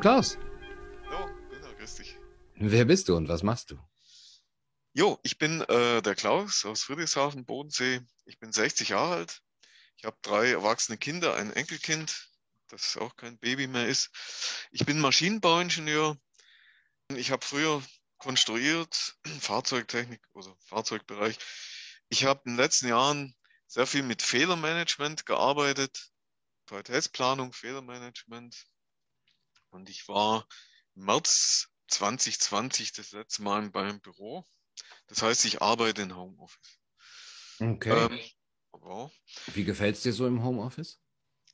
Klaus. Hallo, Gunnar, grüß dich. Wer bist du und was machst du? Jo, ich bin äh, der Klaus aus Friedrichshafen, Bodensee. Ich bin 60 Jahre alt. Ich habe drei erwachsene Kinder, ein Enkelkind, das auch kein Baby mehr ist. Ich bin Maschinenbauingenieur. Ich habe früher konstruiert, Fahrzeugtechnik oder Fahrzeugbereich. Ich habe in den letzten Jahren sehr viel mit Fehlermanagement gearbeitet, Qualitätsplanung, Fehlermanagement. Und ich war im März 2020 das letzte Mal beim Büro. Das heißt, ich arbeite in Homeoffice. Okay. Ähm, wow. Wie gefällt es dir so im Homeoffice?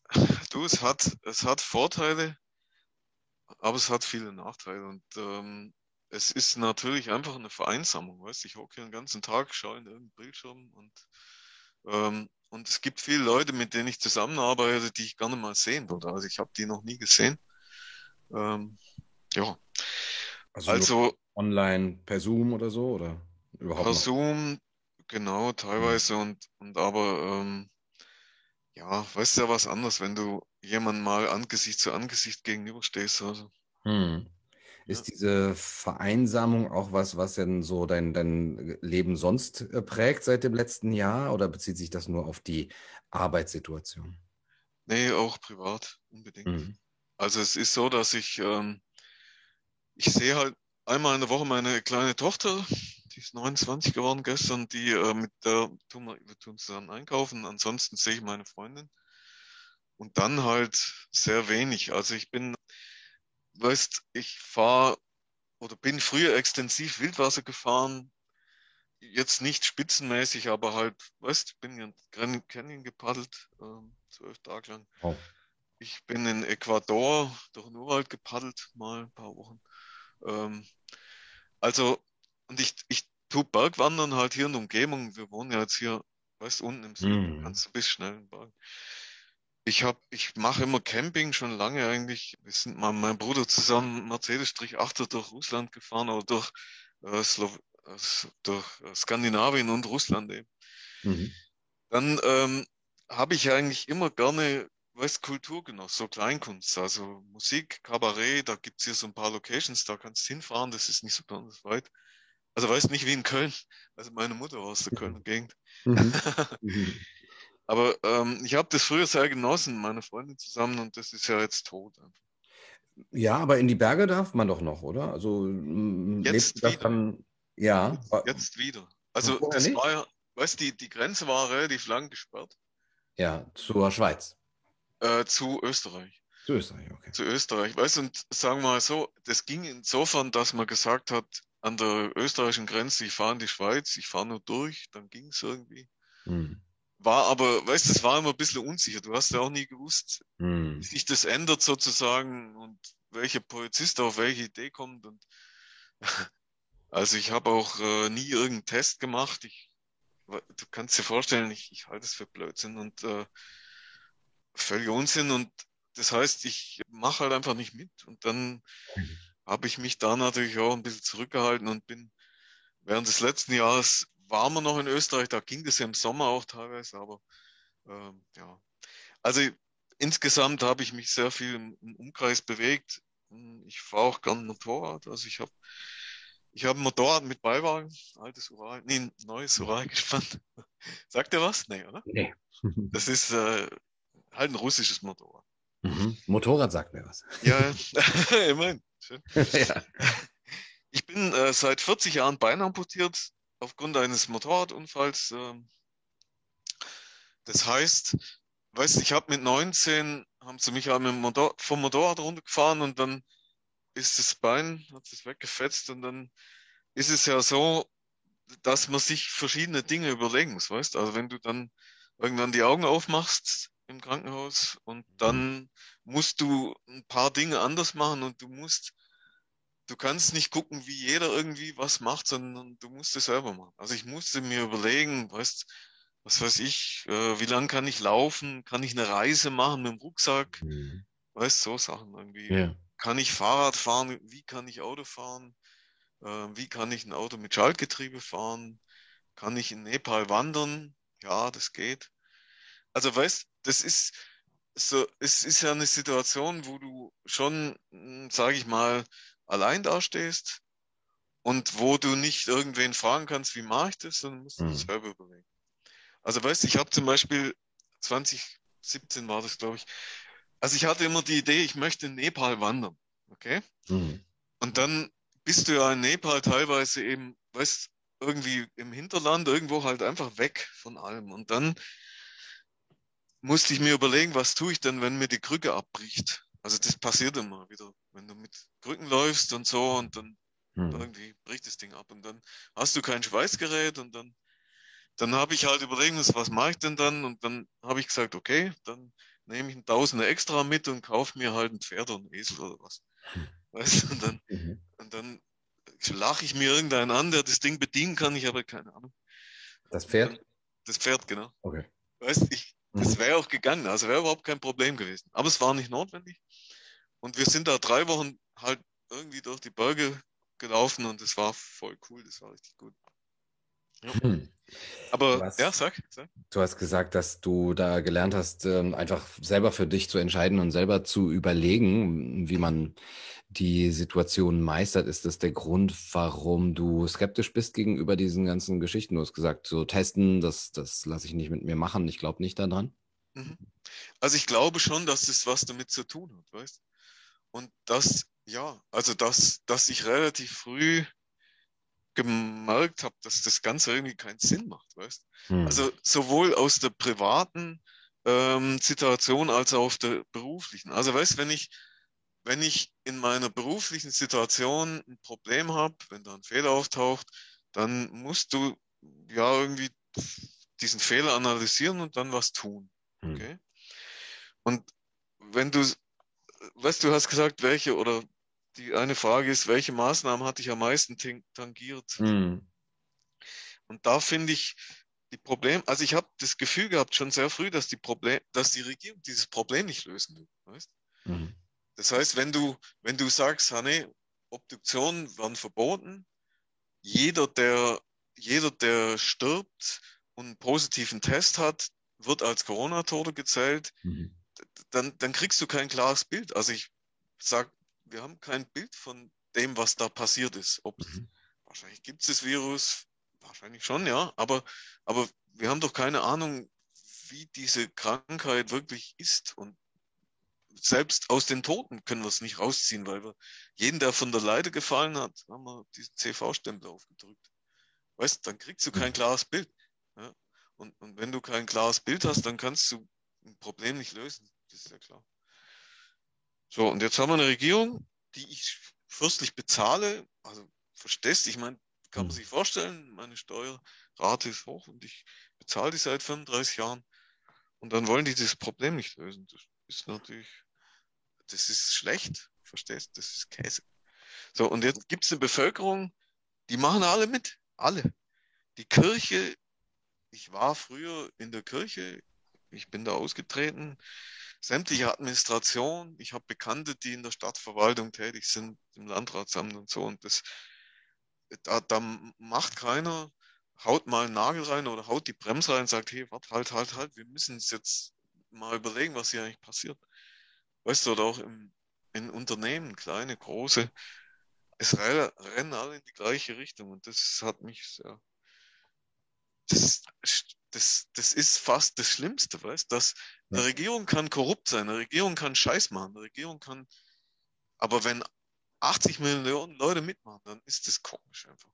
Du, es hat, es hat Vorteile, aber es hat viele Nachteile. Und ähm, es ist natürlich einfach eine Vereinsamung. Weißt? Ich hocke hier den ganzen Tag, schaue in irgendeinen Bildschirm und, ähm, und es gibt viele Leute, mit denen ich zusammenarbeite, die ich gerne mal sehen würde. Also ich habe die noch nie gesehen. Ähm, ja. Also, Also online per Zoom oder so oder überhaupt per noch? Zoom, genau, teilweise und, und aber ähm, ja, weißt du ja was anderes, wenn du jemandem mal Angesicht zu Angesicht gegenüberstehst. Also. Hm. Ist diese Vereinsamung auch was, was denn so dein, dein Leben sonst äh, prägt seit dem letzten Jahr oder bezieht sich das nur auf die Arbeitssituation? Nee, auch privat, unbedingt. Mhm. Also es ist so, dass ich, ähm, ich sehe halt einmal in der Woche meine kleine Tochter, die ist 29 geworden gestern, die äh, mit der tun wir, wir tun zusammen einkaufen. Ansonsten sehe ich meine Freundin und dann halt sehr wenig. Also ich bin, weißt, ich fahre oder bin früher extensiv Wildwasser gefahren, jetzt nicht spitzenmäßig, aber halt, weißt, bin in Grand Canyon gepaddelt, ähm, zwölf Tage lang. Oh. Ich bin in Ecuador durch den Urwald gepaddelt, mal ein paar Wochen. Ähm, also, und ich, ich tu Bergwandern halt hier in der Umgebung. Wir wohnen ja jetzt hier, weißt unten im Süden, Mhm. kannst du bis schnell in den Berg. Ich hab, ich mache immer Camping schon lange eigentlich. Wir sind mal mit meinem Bruder zusammen Mercedes-8er durch Russland gefahren oder durch, äh, Slow äh, durch äh, Skandinavien und Russland eben. Mhm. Dann ähm, habe ich eigentlich immer gerne, weißt, Kultur genossen, so Kleinkunst, also Musik, Kabarett, da gibt's hier so ein paar Locations, da kannst du hinfahren, das ist nicht so besonders weit. Also weißt nicht wie in Köln, also meine Mutter war aus der Kölner Gegend. Mhm. Mhm. Aber ähm, ich habe das früher sehr genossen, mit meiner Freundin zusammen und das ist ja jetzt tot. Ja, aber in die Berge darf man doch noch, oder? Also mm, Jetzt lebt das wieder. dann, ja, wa- Jetzt wieder. Also das nicht? war ja, weißt die, die Grenze war relativ lang gesperrt ja, zur Schweiz, äh, zu Österreich. zu Österreich, okay. zu Österreich. Weißt du, und sagen wir mal so, das ging insofern, dass man gesagt hat, an der österreichischen Grenze, ich fahre in die Schweiz, ich fahre nur durch, dann ging es irgendwie. Mhm. War aber, weißt du, das war immer ein bisschen unsicher. Du hast ja auch nie gewusst, wie Mhm. sich das ändert sozusagen und welcher Polizist auf welche Idee kommt. Und also ich habe auch äh, nie irgendeinen Test gemacht. Ich, du kannst dir vorstellen, ich, ich halte es für Blödsinn und äh, völlig Unsinn. Und das heißt, ich mache halt einfach nicht mit. Und dann habe ich mich da natürlich auch ein bisschen zurückgehalten und bin während des letzten Jahres waren wir noch in Österreich, da ging das ja im Sommer auch teilweise, aber ähm, ja. Also insgesamt habe ich mich sehr viel im, im Umkreis bewegt. Ich fahre auch gern Motorrad. Also ich habe ich habe ein Motorrad mit Beiwagen, altes Ural, nee, neues Ural gespannt. Sagt ihr was? Nee, oder? Nee. Das ist äh, halt ein russisches Motorrad. Mhm. Motorrad sagt mir was. Ja, immerhin. Ja. Ich bin äh, seit 40 Jahren Bein amputiert aufgrund eines Motorradunfalls. ähm. das heißt, weißt ich habe mit 19, haben sie mich halt Motor vom Motorrad runtergefahren und dann ist das Bein, hat es weggefetzt und dann ist es ja so, dass man sich verschiedene Dinge überlegen muss, weißt? Also wenn du dann irgendwann die Augen aufmachst im Krankenhaus und dann musst du ein paar Dinge anders machen und du musst du kannst nicht gucken, wie jeder irgendwie was macht, sondern du musst es selber machen. Also ich musste mir überlegen, weißt, was weiß ich, äh, wie lang kann ich laufen? Kann ich eine Reise machen mit dem Rucksack? Mhm. Weißt, so Sachen irgendwie. Ja. Kann ich Fahrrad fahren? Wie kann ich Auto fahren? Äh, wie kann ich ein Auto mit Schaltgetriebe fahren? Kann ich in Nepal wandern? Ja, das geht. Also weißt, das ist, so, es ist ja eine Situation, wo du schon, hm, sage ich mal, allein dastehst und wo du nicht irgendwen fragen kannst, wie mache ich das, sondern musst du Mhm. selber überlegen. Also weißt du, ich habe zum Beispiel 2017 war das, glaube ich. Also ich hatte immer die Idee, ich möchte in Nepal wandern. Okay? Mhm. Und dann bist du ja in Nepal teilweise eben, weißt irgendwie im Hinterland, irgendwo halt einfach weg von allem. Und dann musste ich mir überlegen, was tue ich denn, wenn mir die Krücke abbricht? Also das passiert immer wieder, wenn du mit Krücken läufst und so und dann Mhm. irgendwie bricht das Ding ab und dann hast du kein Schweißgerät und dann, dann habe ich halt müssen, was mache ich denn dann? Und dann habe ich gesagt, okay, dann nehme ich ein Tausender extra mit und kaufe mir halt ein Pferd oder einen Esel oder was. Hm. Weißt du, und dann, Mhm. und dann lache ich mir irgendeinen an, der das Ding bedienen kann, ich habe keine Ahnung. Das Pferd? Das Pferd, genau. Okay. Weißt du, ich, das Mhm. wäre auch gegangen, also wäre überhaupt kein Problem gewesen. Aber es war nicht notwendig. Und wir sind da drei Wochen halt irgendwie durch die Berge gelaufen und es war voll cool, das war richtig gut. Hm. Aber Was? ja, sag, sag. Du hast gesagt, dass du da gelernt hast, ähm, einfach selber für dich zu entscheiden und selber zu überlegen, wie man die Situation meistert. Ist das der Grund, warum du skeptisch bist gegenüber diesen ganzen Geschichten? Du hast gesagt, so testen, das, das lasse ich nicht mit mir machen. Ich glaube nicht daran. Mhm. Also ich glaube schon, dass es was damit zu tun hat, weißt? Und das, ja, also dass, dass ich relativ früh gemerkt habe, dass das Ganze irgendwie keinen Sinn macht, weißt? Hm. Also sowohl aus der privaten ähm, Situation als auch auf der beruflichen. Also weißt, wenn ich, wenn ich in meiner beruflichen Situation ein Problem habe, wenn da ein Fehler auftaucht, dann musst du ja irgendwie diesen Fehler analysieren und dann was tun. Hm. Okay? Und wenn du, weißt du, hast gesagt, welche oder die eine Frage ist, welche Maßnahmen hatte ich am meisten tangiert? Hm. Und da finde ich die Problem, also ich habe das Gefühl gehabt schon sehr früh, dass die Problem, dass die Regierung dieses Problem nicht lösen will. Weißt? Hm. Das heißt, wenn du, wenn du sagst, Hanne, Obduktionen werden verboten, jeder, der, jeder, der stirbt und einen positiven Test hat, wird als Corona-Tote gezählt, Hm. dann, dann kriegst du kein klares Bild. Also ich sag, wir haben kein Bild von dem, was da passiert ist. Ob, Mhm. Wahrscheinlich gibt es das Virus, wahrscheinlich schon, ja, aber, aber wir haben doch keine Ahnung, wie diese Krankheit wirklich ist. Und selbst aus den Toten können wir es nicht rausziehen, weil wir jeden, der von der Leiter gefallen hat, haben wir diesen CV-Stempel aufgedrückt. Weißt, dann kriegst du kein Mhm. klares Bild. Ja? Und, und wenn du kein klares Bild hast, dann kannst du ein Problem nicht lösen. Das ist ja klar. So, und jetzt haben wir eine Regierung, die ich fürstlich bezahle. Also, verstehst, ich meine, kann man Mhm. sich vorstellen, meine Steuerrate ist hoch und ich bezahle die seit 35 Jahren. Und dann wollen die das Problem nicht lösen. Das ist natürlich, das ist schlecht, verstehst, das ist Käse. So, und jetzt gibt es eine Bevölkerung, die machen alle mit, alle. Die Kirche, ich war früher in der Kirche, ich bin da ausgetreten, sämtliche Administration, ich habe Bekannte, die in der Stadtverwaltung tätig sind, im Landratsamt und so, und das, da, da macht keiner, haut mal einen Nagel rein oder haut die Bremse rein und sagt, hey, warte, halt, halt, halt, wir müssen uns jetzt mal überlegen, was hier eigentlich passiert. Weißt du, oder auch im, in Unternehmen, kleine, große, es re- rennen alle in die gleiche Richtung und das hat mich sehr, das, das, das ist fast das Schlimmste, weißt du, dass Ja. eine Regierung kann korrupt sein, eine Regierung kann Scheiß machen, eine Regierung kann, aber wenn 80 Millionen Leute mitmachen, dann ist das komisch einfach.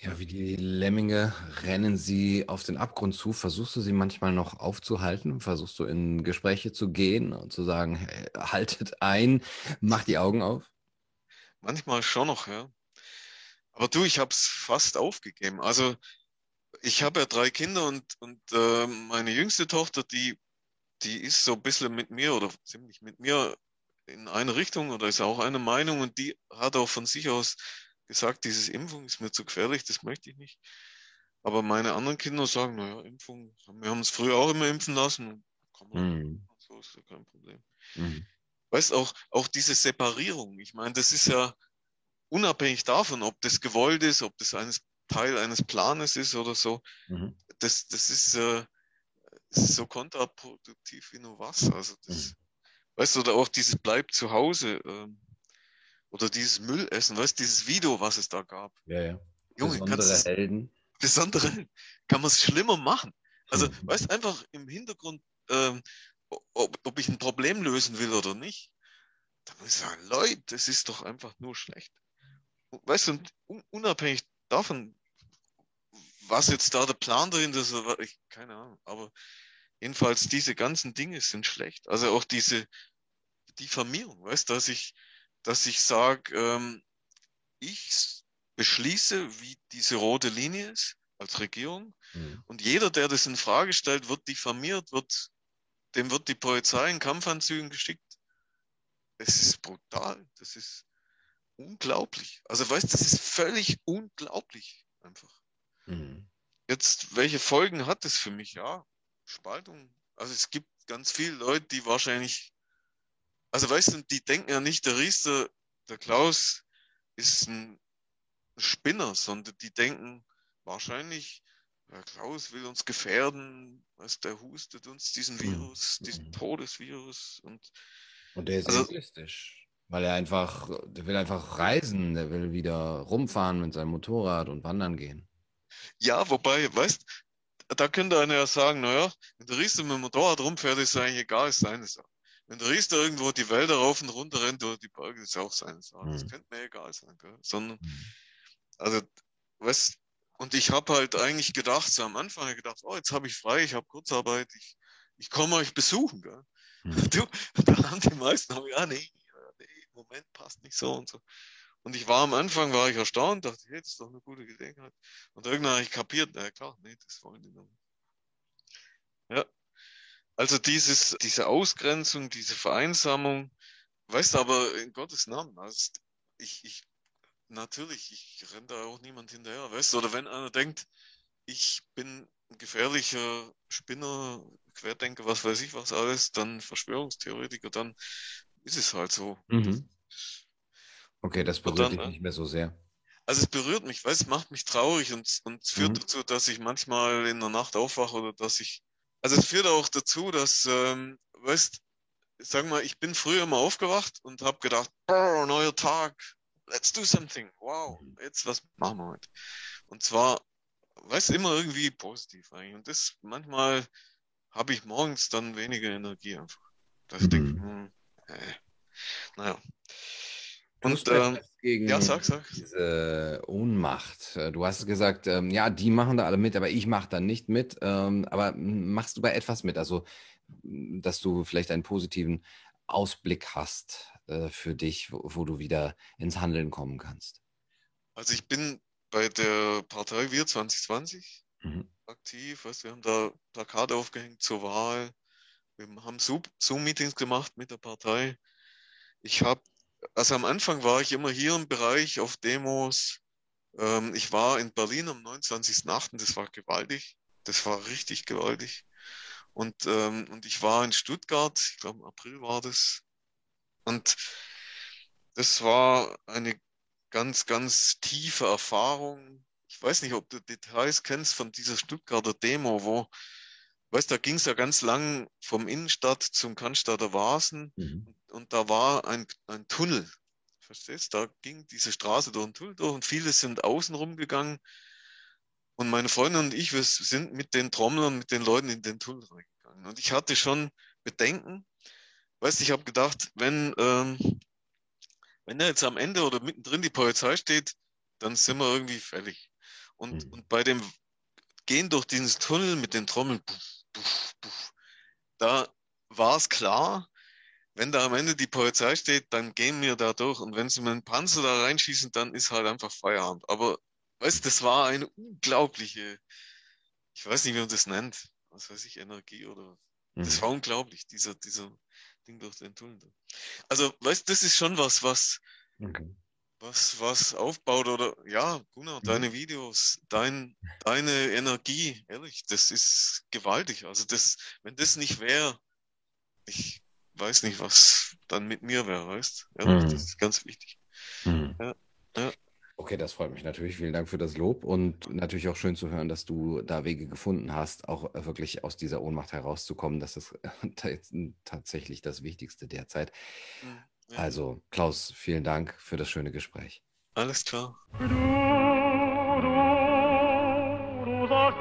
Ja, wie die Lemminge rennen sie auf den Abgrund zu. Versuchst du sie manchmal noch aufzuhalten? Versuchst du in Gespräche zu gehen und zu sagen, hey, haltet ein, macht die Augen auf? Manchmal schon noch, ja. Aber du, ich habe es fast aufgegeben. Also ich habe ja drei Kinder und, und äh, meine jüngste Tochter, die, die ist so ein bisschen mit mir oder ziemlich mit mir in eine Richtung oder ist auch eine Meinung und die hat auch von sich aus gesagt, dieses Impfung ist mir zu gefährlich, das möchte ich nicht. Aber meine anderen Kinder sagen, naja, Impfung, wir haben uns früher auch immer impfen lassen. Kann man, Mhm. So ist ja kein Problem. Mhm. Weißt auch, auch diese Separierung. Ich meine, das ist ja unabhängig davon, ob das gewollt ist, ob das eines Teil eines Planes ist oder so. Mhm. Das, das ist, äh, ist so kontraproduktiv wie nur was. Also das, mhm. weißt du, oder auch dieses Bleib zu Hause ähm, oder dieses Müllessen, weißt du, dieses Video, was es da gab. Ja, ja. Junge, besondere Helden. Besondere kann man es schlimmer machen. Also, mhm. weißt einfach im Hintergrund, ähm, ob, ob ich ein Problem lösen will oder nicht. Da muss ich sagen, Leute, das ist doch einfach nur schlecht. Weißt du, unabhängig davon, was jetzt da der Plan dahinter ist, ich, keine Ahnung, aber jedenfalls diese ganzen Dinge sind schlecht. Also auch diese Diffamierung, weißt du, dass ich, dass ich sage, ähm, ich beschließe, wie diese rote Linie ist als Regierung. Mhm. Und jeder, der das in Frage stellt, wird diffamiert, wird, dem wird die Polizei in Kampfanzügen geschickt. Das ist brutal. Das ist unglaublich. Also weißt, das ist völlig unglaublich einfach. Mhm. Jetzt, welche Folgen hat das für mich? Ja, Spaltung. Also es gibt ganz viele Leute, die wahrscheinlich, also weißt du, die denken ja nicht, der Riester, der Klaus ist ein Spinner, sondern die denken wahrscheinlich, der Klaus will uns gefährden, was der hustet uns diesen mhm. Virus, mhm. diesen Todesvirus und und der ist also, egoistisch, weil er einfach, der will einfach reisen, der will wieder rumfahren mit seinem Motorrad und wandern gehen. Ja, wobei, weißt, da könnte einer ja sagen, naja, wenn der Riester mit dem Motorrad rumfährt, ist eigentlich egal, ist seine Sache. Wenn der Riester irgendwo die Wälder rauf und runter rennt oder die Berge, ist auch seine Sache. Mhm. Das könnte mir egal sein, gell? Sondern, mhm. also, weißt, und ich habe halt eigentlich gedacht, so am Anfang gedacht, oh, jetzt habe ich frei, ich habe Kurzarbeit, ich, ich komme euch besuchen, gell? Mhm. Du, da haben die meisten, auch, ja, nee, nee, Moment passt nicht so und so. Und ich war am Anfang, war ich erstaunt, dachte, hey, das ist doch eine gute Gelegenheit. Und irgendwann habe ich kapiert, na klar, nee, das wollen die noch. Ja. Also dieses, diese Ausgrenzung, diese Vereinsamung, weißt du, aber in Gottes Namen, also ich, ich, natürlich, ich renne da auch niemand hinterher, weißt du, oder wenn einer denkt, ich bin ein gefährlicher Spinner, Querdenker, was weiß ich was alles, dann Verschwörungstheoretiker, dann ist es halt so. Mhm. Okay, das berührt dann, dich äh, nicht mehr so sehr. Also es berührt mich, weil es macht mich traurig und, und es führt mhm. dazu, dass ich manchmal in der Nacht aufwache oder dass ich, also es führt auch dazu, dass, ähm, weißt, sag mal, ich bin früher mal aufgewacht und habe gedacht, neuer Tag, let's do something, wow, mhm. jetzt was machen wir heute. Und zwar, weißt, immer irgendwie positiv eigentlich. Und das manchmal habe ich morgens dann weniger Energie einfach. Dass ich denke, mhm. hm, äh, naja. Und ähm, gegen ja, sag, sag. diese Ohnmacht. Äh, du hast gesagt, ähm, ja, die machen da alle mit, aber ich mache da nicht mit. Ähm, aber machst du bei etwas mit? Also, dass du vielleicht einen positiven Ausblick hast äh, für dich, wo, wo, du wieder ins Handeln kommen kannst? Also ich bin bei der Partei Wir 2020 mhm. aktiv. Also wir haben da Plakate aufgehängt zur Wahl. Wir haben Zoom-Meetings gemacht mit der Partei. Ich habe also am Anfang war ich immer hier im Bereich auf Demos. Ähm, ich war in Berlin am 29.8., das war gewaltig. Das war richtig gewaltig. Und, ähm, und ich war in Stuttgart, ich glaube im April war das. Und das war eine ganz, ganz tiefe Erfahrung. Ich weiß nicht, ob du Details kennst von dieser Stuttgarter Demo, wo, weißt da ging es ja ganz lang vom Innenstadt zum Cannstatter Vasen. Mhm und da war ein, ein Tunnel. Verstehst? Da ging diese Straße durch den Tunnel durch und viele sind außen rumgegangen. Und meine Freundin und ich, wir sind mit den Trommlern, mit den Leuten in den Tunnel reingegangen. Und ich hatte schon Bedenken. Weißt ich habe gedacht, wenn, ähm, wenn da jetzt am Ende oder mittendrin die Polizei steht, dann sind wir irgendwie fällig. Und, mhm. und bei dem Gehen durch diesen Tunnel mit den Trommeln, puff, puff, puff, da war es klar, wenn da am Ende die Polizei steht, dann gehen wir da durch. Und wenn sie mit einem Panzer da reinschießen, dann ist halt einfach Feierabend. Aber weißt du, das war eine unglaubliche, ich weiß nicht, wie man das nennt, was weiß ich, Energie oder. Mhm. Das war unglaublich, dieser, dieser Ding durch den Tunnel. Also, weißt du, das ist schon was, was, okay. was, was aufbaut oder, ja, Gunnar, mhm. deine Videos, dein, deine Energie, ehrlich, das ist gewaltig. Also, das, wenn das nicht wäre, ich, weiß nicht, was dann mit mir wäre, weißt ja, mhm. Das ist ganz wichtig. Mhm. Ja, ja. Okay, das freut mich natürlich. Vielen Dank für das Lob und natürlich auch schön zu hören, dass du da Wege gefunden hast, auch wirklich aus dieser Ohnmacht herauszukommen. Das ist tatsächlich das Wichtigste derzeit. Hm, ja. Also, Klaus, vielen Dank für das schöne Gespräch. Alles klar. Du, du, du sagst,